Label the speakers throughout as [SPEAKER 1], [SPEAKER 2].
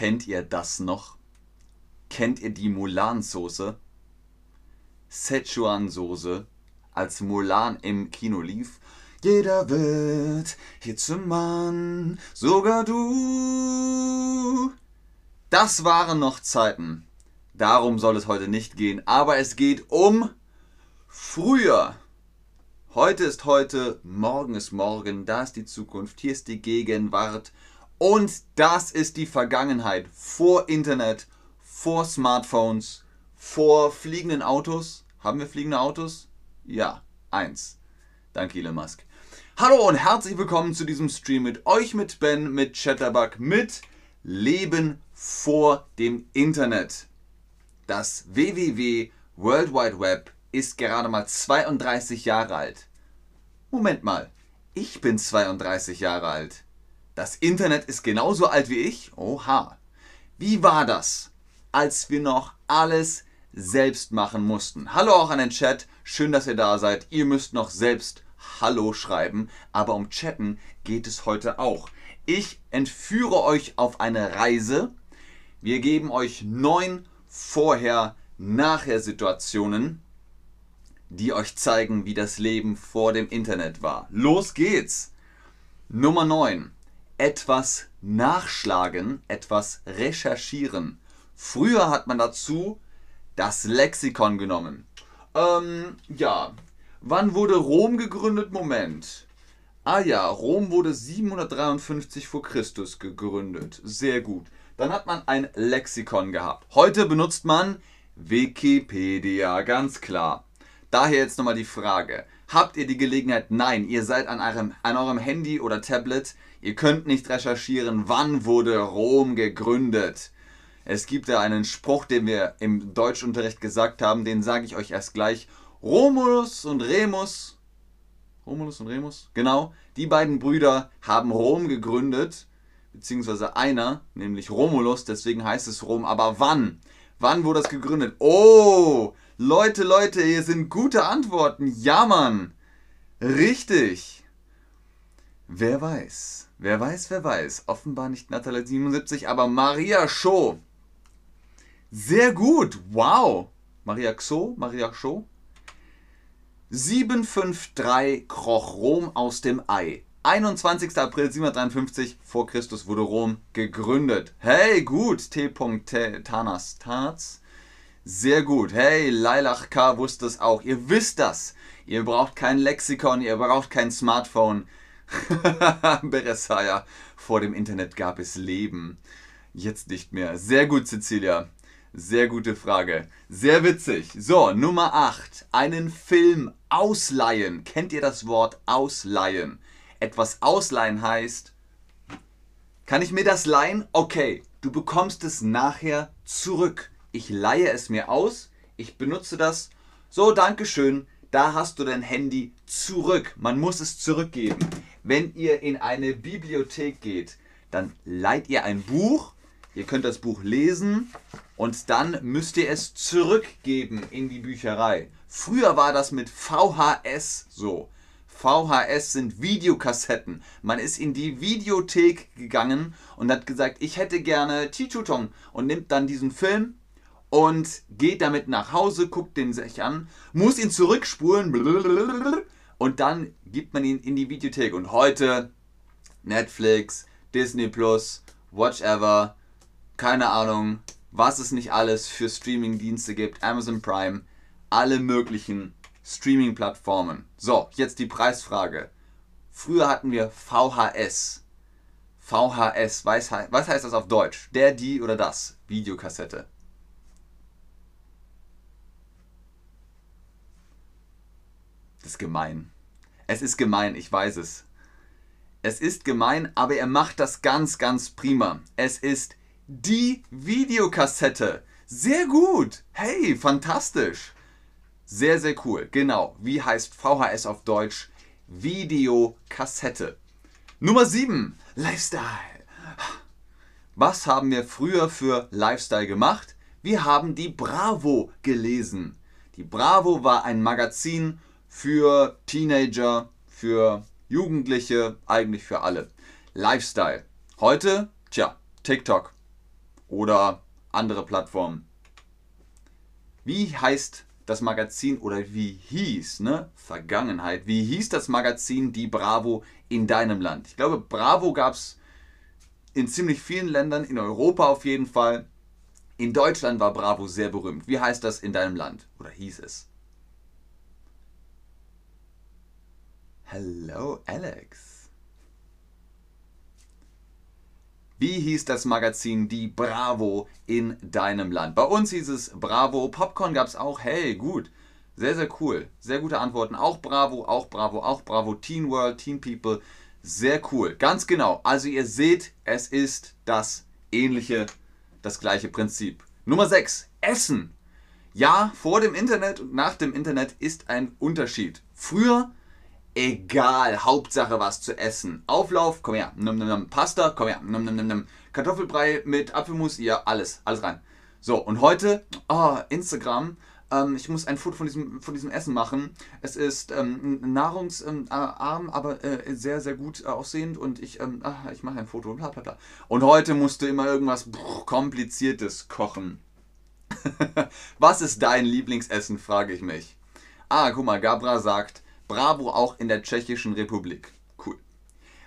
[SPEAKER 1] Kennt ihr das noch? Kennt ihr die Mulan-Soße? Szechuan-Soße, als Mulan im Kino lief. Jeder wird hier zum Mann, sogar du. Das waren noch Zeiten. Darum soll es heute nicht gehen, aber es geht um früher. Heute ist heute, morgen ist morgen, da ist die Zukunft, hier ist die Gegenwart und das ist die Vergangenheit vor Internet, vor Smartphones, vor fliegenden Autos. Haben wir fliegende Autos? Ja, eins. Danke Elon Musk. Hallo und herzlich willkommen zu diesem Stream mit euch, mit Ben, mit Chatterbug, mit Leben vor dem Internet. Das WWW World Wide Web ist gerade mal 32 Jahre alt. Moment mal, ich bin 32 Jahre alt. Das Internet ist genauso alt wie ich? Oha. Wie war das, als wir noch alles selbst machen mussten? Hallo auch an den Chat, schön, dass ihr da seid. Ihr müsst noch selbst Hallo schreiben, aber um Chatten geht es heute auch. Ich entführe euch auf eine Reise. Wir geben euch neun Vorher-Nachher-Situationen die euch zeigen, wie das Leben vor dem Internet war. Los geht's! Nummer 9. Etwas nachschlagen, etwas recherchieren. Früher hat man dazu das Lexikon genommen. Ähm, ja. Wann wurde Rom gegründet? Moment. Ah ja, Rom wurde 753 vor Christus gegründet. Sehr gut. Dann hat man ein Lexikon gehabt. Heute benutzt man Wikipedia, ganz klar. Daher jetzt nochmal die Frage. Habt ihr die Gelegenheit? Nein, ihr seid an eurem, an eurem Handy oder Tablet. Ihr könnt nicht recherchieren, wann wurde Rom gegründet. Es gibt da einen Spruch, den wir im Deutschunterricht gesagt haben, den sage ich euch erst gleich. Romulus und Remus, Romulus und Remus, genau, die beiden Brüder haben Rom gegründet, beziehungsweise einer, nämlich Romulus, deswegen heißt es Rom. Aber wann? Wann wurde das gegründet? Oh, Leute, Leute, hier sind gute Antworten. Ja, Mann. Richtig. Wer weiß? Wer weiß, wer weiß. Offenbar nicht Natalie 77, aber Maria Scho. Sehr gut. Wow. Maria Xo, Maria Scho. 753 kroch Rom aus dem Ei. 21. April 753 vor Christus wurde Rom gegründet. Hey, gut. T. Tanas Tarz. Sehr gut. Hey, Lailach K. wusste es auch. Ihr wisst das. Ihr braucht kein Lexikon, ihr braucht kein Smartphone. Beresaya. Vor dem Internet gab es Leben. Jetzt nicht mehr. Sehr gut, Cecilia. Sehr gute Frage. Sehr witzig. So, Nummer 8. Einen Film ausleihen. Kennt ihr das Wort ausleihen? Etwas ausleihen heißt, kann ich mir das leihen? Okay, du bekommst es nachher zurück ich leihe es mir aus, ich benutze das. So, Dankeschön, da hast du dein Handy zurück. Man muss es zurückgeben. Wenn ihr in eine Bibliothek geht, dann leiht ihr ein Buch, ihr könnt das Buch lesen und dann müsst ihr es zurückgeben in die Bücherei. Früher war das mit VHS so. VHS sind Videokassetten. Man ist in die Videothek gegangen und hat gesagt, ich hätte gerne Tichutong und nimmt dann diesen Film und geht damit nach Hause, guckt den sich an, muss ihn zurückspulen und dann gibt man ihn in die Videothek. Und heute Netflix, Disney Plus, Watchever, keine Ahnung, was es nicht alles für Streaming-Dienste gibt, Amazon Prime, alle möglichen Streaming-Plattformen. So, jetzt die Preisfrage. Früher hatten wir VHS. VHS, was heißt das auf Deutsch? Der, die oder das? Videokassette. Ist gemein. Es ist gemein, ich weiß es. Es ist gemein, aber er macht das ganz, ganz prima. Es ist die Videokassette. Sehr gut. Hey, fantastisch. Sehr, sehr cool. Genau. Wie heißt VHS auf Deutsch? Videokassette. Nummer 7. Lifestyle. Was haben wir früher für Lifestyle gemacht? Wir haben die Bravo gelesen. Die Bravo war ein Magazin für Teenager, für Jugendliche, eigentlich für alle. Lifestyle. Heute, tja, TikTok. oder andere Plattformen. Wie heißt das Magazin oder wie hieß, ne? Vergangenheit, wie hieß das Magazin Die Bravo in deinem Land? Ich glaube, Bravo gab es in ziemlich vielen Ländern, in Europa auf jeden Fall. In Deutschland war Bravo sehr berühmt. Wie heißt das in deinem Land? Oder hieß es? Hello, Alex. Wie hieß das Magazin Die Bravo in deinem Land? Bei uns hieß es Bravo. Popcorn gab es auch. Hey, gut. Sehr, sehr cool. Sehr gute Antworten. Auch Bravo, auch Bravo, auch Bravo. Teen World, Teen People. Sehr cool. Ganz genau. Also ihr seht, es ist das ähnliche, das gleiche Prinzip. Nummer 6. Essen. Ja, vor dem Internet und nach dem Internet ist ein Unterschied. Früher egal, Hauptsache was zu essen. Auflauf, komm her, num, num, num. Pasta, komm her, num, num, num, num. Kartoffelbrei mit Apfelmus, ja, alles, alles rein. So, und heute, oh, Instagram, ähm, ich muss ein Foto von diesem, von diesem Essen machen. Es ist ähm, nahrungsarm, ähm, aber äh, sehr, sehr gut äh, aussehend und ich, ähm, ah, ich mache ein Foto, bla bla bla. Und heute musst du immer irgendwas brr, Kompliziertes kochen. was ist dein Lieblingsessen, frage ich mich. Ah, guck mal, Gabra sagt, Bravo auch in der Tschechischen Republik. Cool.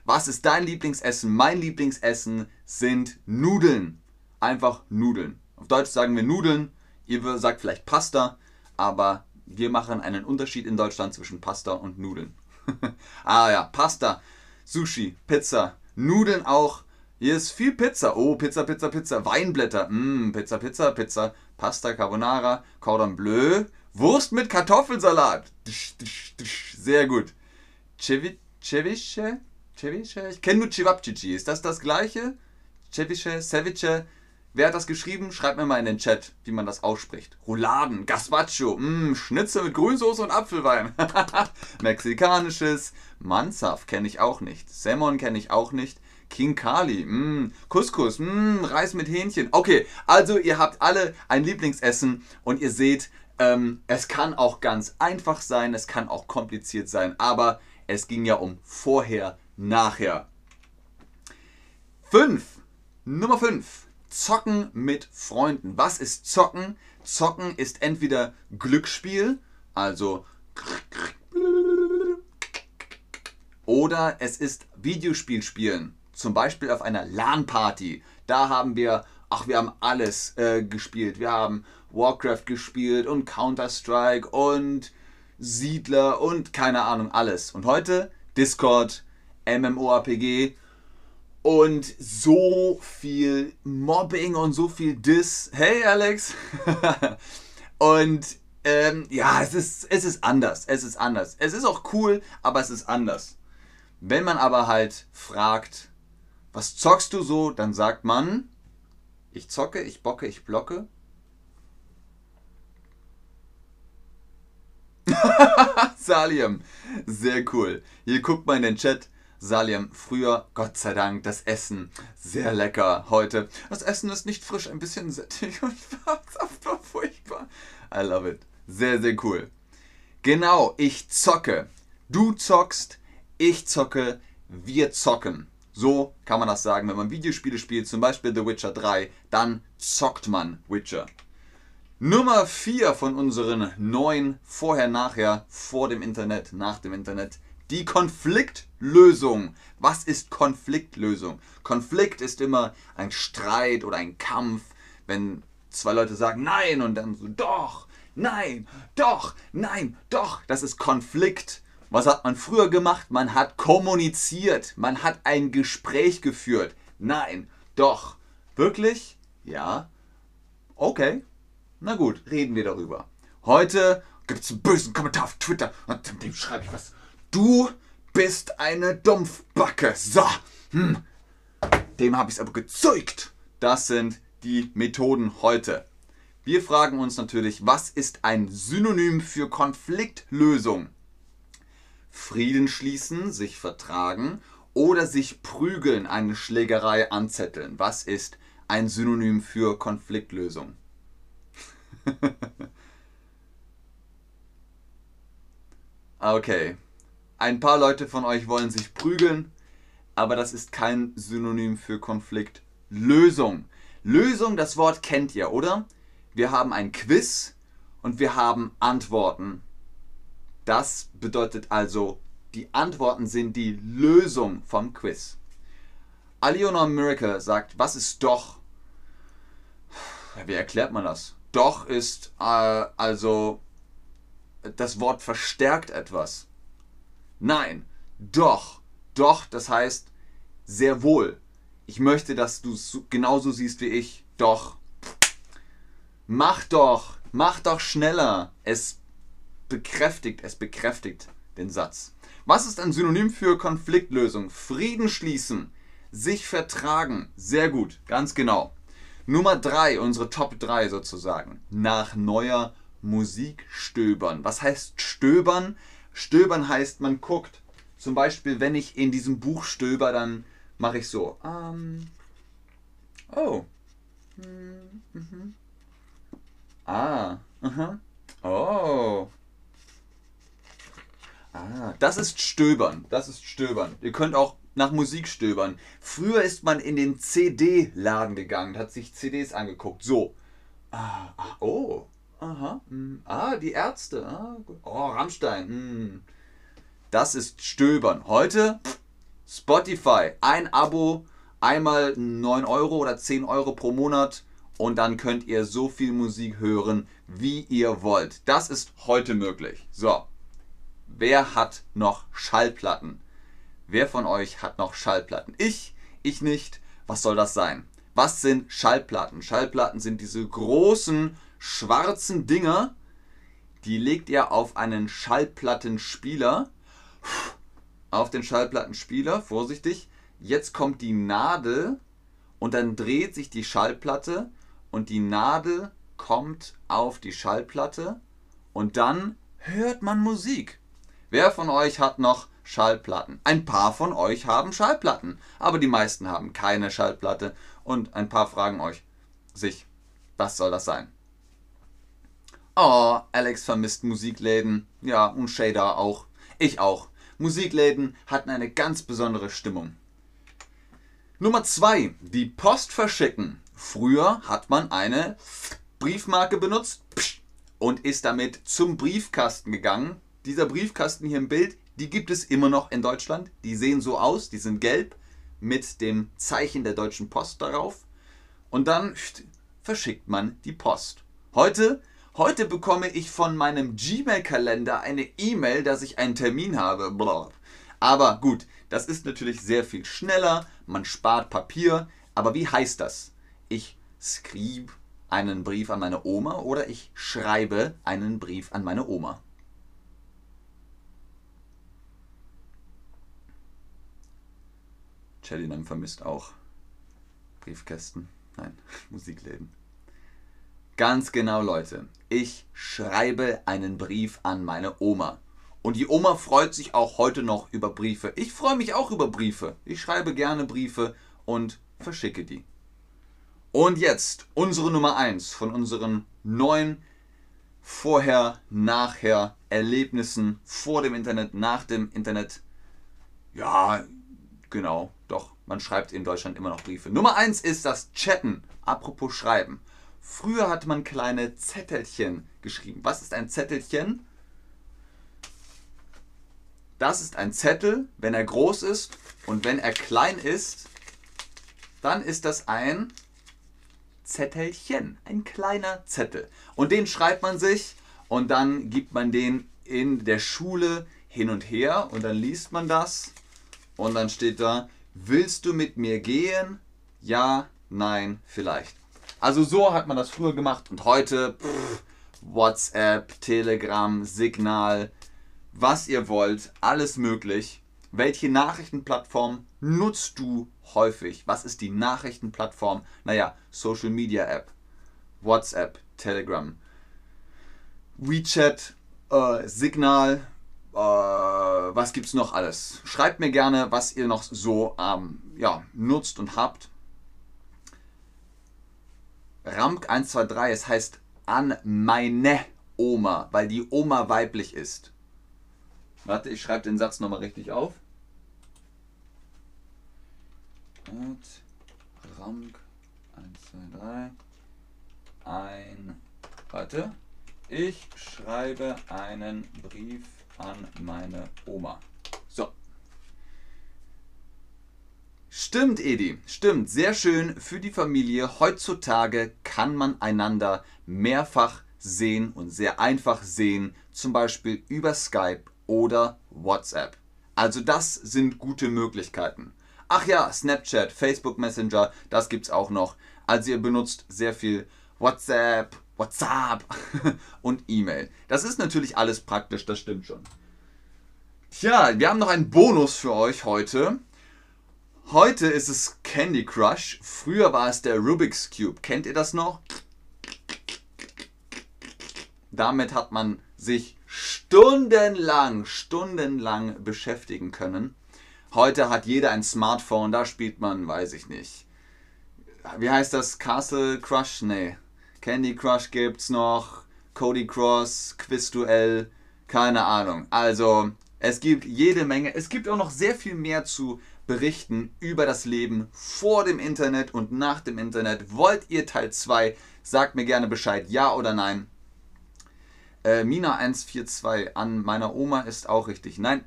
[SPEAKER 1] Was ist dein Lieblingsessen? Mein Lieblingsessen sind Nudeln. Einfach Nudeln. Auf Deutsch sagen wir Nudeln. Ihr sagt vielleicht Pasta, aber wir machen einen Unterschied in Deutschland zwischen Pasta und Nudeln. ah ja, Pasta, Sushi, Pizza, Nudeln auch. Hier ist viel Pizza. Oh, Pizza, Pizza, Pizza. Weinblätter. Mm, Pizza, Pizza, Pizza. Pasta Carbonara. Cordon Bleu. Wurst mit Kartoffelsalat. Sehr gut. Ceviche? Ceviche? Ich kenne nur Cevapcici. Ist das das gleiche? Ceviche? Ceviche? Wer hat das geschrieben? Schreibt mir mal in den Chat, wie man das ausspricht. Rouladen, Gazpacho, mh, Schnitzel mit Grünsoße und Apfelwein. Mexikanisches. Mansaf kenne ich auch nicht. Salmon kenne ich auch nicht. King Kali, mh, Couscous, mh, Reis mit Hähnchen. Okay, also ihr habt alle ein Lieblingsessen und ihr seht, ähm, es kann auch ganz einfach sein, es kann auch kompliziert sein, aber es ging ja um vorher, nachher. 5. Nummer 5. Zocken mit Freunden. Was ist Zocken? Zocken ist entweder Glücksspiel, also oder es ist Videospiel spielen. Zum Beispiel auf einer LAN-Party. Da haben wir, ach, wir haben alles äh, gespielt. Wir haben Warcraft gespielt und Counter-Strike und Siedler und keine Ahnung, alles. Und heute Discord, MMORPG und so viel Mobbing und so viel Diss. Hey Alex! und ähm, ja, es ist, es ist anders. Es ist anders. Es ist auch cool, aber es ist anders. Wenn man aber halt fragt, was zockst du so, dann sagt man, ich zocke, ich bocke, ich blocke Saliam, sehr cool. Hier guckt mal in den Chat. Saliam, früher, Gott sei Dank, das Essen sehr lecker. Heute, das Essen ist nicht frisch, ein bisschen sättig und furchtbar. I love it. Sehr, sehr cool. Genau, ich zocke. Du zockst, ich zocke, wir zocken. So kann man das sagen. Wenn man Videospiele spielt, zum Beispiel The Witcher 3, dann zockt man Witcher. Nummer 4 von unseren neun Vorher, Nachher, vor dem Internet, nach dem Internet. Die Konfliktlösung. Was ist Konfliktlösung? Konflikt ist immer ein Streit oder ein Kampf, wenn zwei Leute sagen Nein und dann so Doch, Nein, doch, Nein, doch. Das ist Konflikt. Was hat man früher gemacht? Man hat kommuniziert. Man hat ein Gespräch geführt. Nein, doch. Wirklich? Ja. Okay. Na gut, reden wir darüber. Heute gibt es einen bösen Kommentar auf Twitter und dem schreibe ich was. Du bist eine Dumpfbacke. So, hm. dem habe ich es aber gezeugt. Das sind die Methoden heute. Wir fragen uns natürlich, was ist ein Synonym für Konfliktlösung? Frieden schließen, sich vertragen oder sich prügeln, eine Schlägerei anzetteln. Was ist ein Synonym für Konfliktlösung? okay. Ein paar Leute von euch wollen sich prügeln, aber das ist kein Synonym für Konfliktlösung. Lösung, das Wort kennt ihr, oder? Wir haben ein Quiz und wir haben Antworten. Das bedeutet also, die Antworten sind die Lösung vom Quiz. Alionor Miracle sagt, was ist doch? Wie erklärt man das? Doch ist äh, also das Wort verstärkt etwas. Nein, doch. Doch, das heißt sehr wohl. Ich möchte, dass du es genauso siehst wie ich. Doch. Mach doch. Mach doch schneller. Es bekräftigt, es bekräftigt den Satz. Was ist ein Synonym für Konfliktlösung? Frieden schließen. Sich vertragen. Sehr gut, ganz genau. Nummer 3, unsere Top 3 sozusagen. Nach neuer Musik stöbern. Was heißt stöbern? Stöbern heißt, man guckt. Zum Beispiel, wenn ich in diesem Buch stöber, dann mache ich so. Um, oh. Mhm. Ah. Aha. Oh. Das ist Stöbern. Das ist Stöbern. Ihr könnt auch nach Musik stöbern. Früher ist man in den CD-Laden gegangen, hat sich CDs angeguckt. So. Ah, ah oh. Aha. Mh. Ah, die Ärzte. Ah, oh, Rammstein. Mh. Das ist Stöbern. Heute Spotify. Ein Abo, einmal 9 Euro oder 10 Euro pro Monat und dann könnt ihr so viel Musik hören, wie ihr wollt. Das ist heute möglich. So. Wer hat noch Schallplatten? Wer von euch hat noch Schallplatten? Ich, ich nicht. Was soll das sein? Was sind Schallplatten? Schallplatten sind diese großen schwarzen Dinger, die legt ihr auf einen Schallplattenspieler. Auf den Schallplattenspieler, vorsichtig. Jetzt kommt die Nadel und dann dreht sich die Schallplatte und die Nadel kommt auf die Schallplatte und dann hört man Musik. Wer von euch hat noch Schallplatten? Ein paar von euch haben Schallplatten, aber die meisten haben keine Schallplatte und ein paar fragen euch sich, was soll das sein? Oh, Alex vermisst Musikläden. Ja, und Shader auch. Ich auch. Musikläden hatten eine ganz besondere Stimmung. Nummer 2. Die Post verschicken. Früher hat man eine Briefmarke benutzt und ist damit zum Briefkasten gegangen dieser Briefkasten hier im Bild, die gibt es immer noch in Deutschland. Die sehen so aus, die sind gelb mit dem Zeichen der Deutschen Post darauf. Und dann verschickt man die Post. Heute, heute bekomme ich von meinem Gmail-Kalender eine E-Mail, dass ich einen Termin habe. Aber gut, das ist natürlich sehr viel schneller, man spart Papier. Aber wie heißt das? Ich skrib einen Brief an meine Oma oder ich schreibe einen Brief an meine Oma. Chellingham vermisst auch Briefkästen. Nein, Musikläden. Ganz genau, Leute. Ich schreibe einen Brief an meine Oma. Und die Oma freut sich auch heute noch über Briefe. Ich freue mich auch über Briefe. Ich schreibe gerne Briefe und verschicke die. Und jetzt unsere Nummer 1 von unseren neun Vorher, Nachher Erlebnissen vor dem Internet, nach dem Internet. Ja, Genau, man schreibt in Deutschland immer noch Briefe. Nummer eins ist das Chatten. Apropos Schreiben. Früher hat man kleine Zettelchen geschrieben. Was ist ein Zettelchen? Das ist ein Zettel, wenn er groß ist und wenn er klein ist, dann ist das ein Zettelchen, ein kleiner Zettel. Und den schreibt man sich und dann gibt man den in der Schule hin und her und dann liest man das und dann steht da, willst du mit mir gehen? Ja, nein, vielleicht. Also so hat man das früher gemacht und heute pff, WhatsApp, Telegram, Signal, was ihr wollt, alles möglich. Welche Nachrichtenplattform nutzt du häufig? Was ist die Nachrichtenplattform? Naja, Social Media App, WhatsApp, Telegram, WeChat, äh, Signal, äh, was es noch alles? Schreibt mir gerne, was ihr noch so ähm, ja, nutzt und habt. Ramk 123, es heißt an meine Oma, weil die Oma weiblich ist. Warte, ich schreibe den Satz nochmal richtig auf. Und Ramk 1, 2, 3. Ein. Warte. Ich schreibe einen Brief an meine Oma. So. Stimmt, Edi. Stimmt. Sehr schön für die Familie. Heutzutage kann man einander mehrfach sehen und sehr einfach sehen. Zum Beispiel über Skype oder WhatsApp. Also das sind gute Möglichkeiten. Ach ja, Snapchat, Facebook Messenger, das gibt's auch noch. Also ihr benutzt sehr viel WhatsApp, WhatsApp und E-Mail. Das ist natürlich alles praktisch, das stimmt schon. Tja, wir haben noch einen Bonus für euch heute. Heute ist es Candy Crush. Früher war es der Rubik's Cube. Kennt ihr das noch? Damit hat man sich stundenlang, stundenlang beschäftigen können. Heute hat jeder ein Smartphone, da spielt man, weiß ich nicht. Wie heißt das? Castle Crush? Nee. Candy Crush gibt's noch. Cody Cross, Quizduell, keine Ahnung. Also, es gibt jede Menge. Es gibt auch noch sehr viel mehr zu berichten über das Leben vor dem Internet und nach dem Internet. Wollt ihr Teil 2? Sagt mir gerne Bescheid, ja oder nein. Äh, Mina 142 an meiner Oma ist auch richtig. Nein,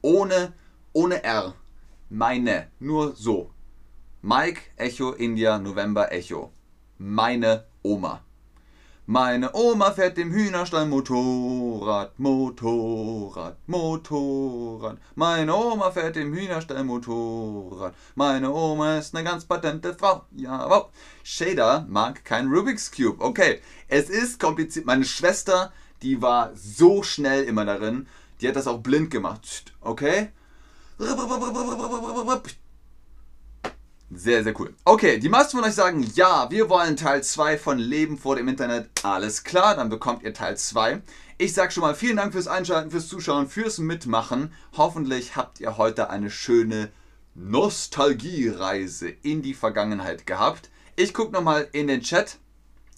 [SPEAKER 1] ohne, ohne R. Meine. Nur so. Mike, Echo, India, November, Echo. Meine Oma. Meine Oma fährt dem Hühnerstall Motorrad, Motorrad, Motorrad. Meine Oma fährt dem Hühnerstall Motorrad. Meine Oma ist eine ganz patente Frau. Ja, wow. Shader mag kein Rubik's Cube. Okay, es ist kompliziert. Meine Schwester die war so schnell immer darin. Die hat das auch blind gemacht. Okay? Sehr, sehr cool. Okay, die meisten von euch sagen, ja, wir wollen Teil 2 von Leben vor dem Internet. Alles klar, dann bekommt ihr Teil 2. Ich sage schon mal vielen Dank fürs Einschalten, fürs Zuschauen, fürs Mitmachen. Hoffentlich habt ihr heute eine schöne Nostalgiereise in die Vergangenheit gehabt. Ich gucke nochmal in den Chat,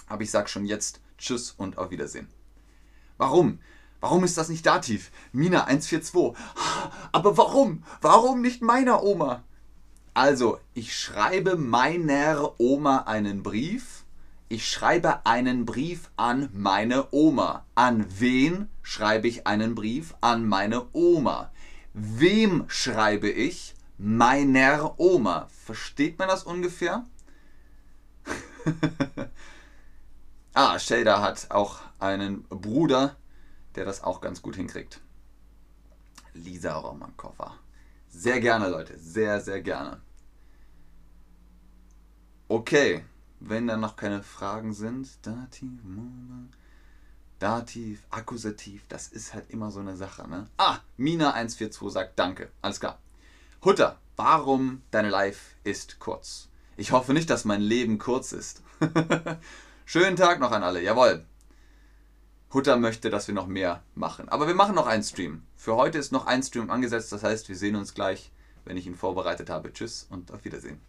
[SPEAKER 1] aber ich sage schon jetzt Tschüss und auf Wiedersehen. Warum? Warum ist das nicht Dativ? Mina 142. Aber warum? Warum nicht meiner Oma? Also, ich schreibe meiner Oma einen Brief. Ich schreibe einen Brief an meine Oma. An wen schreibe ich einen Brief? An meine Oma. Wem schreibe ich? Meiner Oma. Versteht man das ungefähr? ah, Shader hat auch einen Bruder, der das auch ganz gut hinkriegt. Lisa Romankova. Sehr gerne, Leute. Sehr, sehr gerne. Okay, wenn da noch keine Fragen sind, Dativ, Dativ, Akkusativ, das ist halt immer so eine Sache, ne? Ah, Mina142 sagt Danke. Alles klar. Hutter, warum deine Life ist kurz? Ich hoffe nicht, dass mein Leben kurz ist. Schönen Tag noch an alle. Jawohl. Hutter möchte, dass wir noch mehr machen. Aber wir machen noch einen Stream. Für heute ist noch ein Stream angesetzt. Das heißt, wir sehen uns gleich, wenn ich ihn vorbereitet habe. Tschüss und auf Wiedersehen.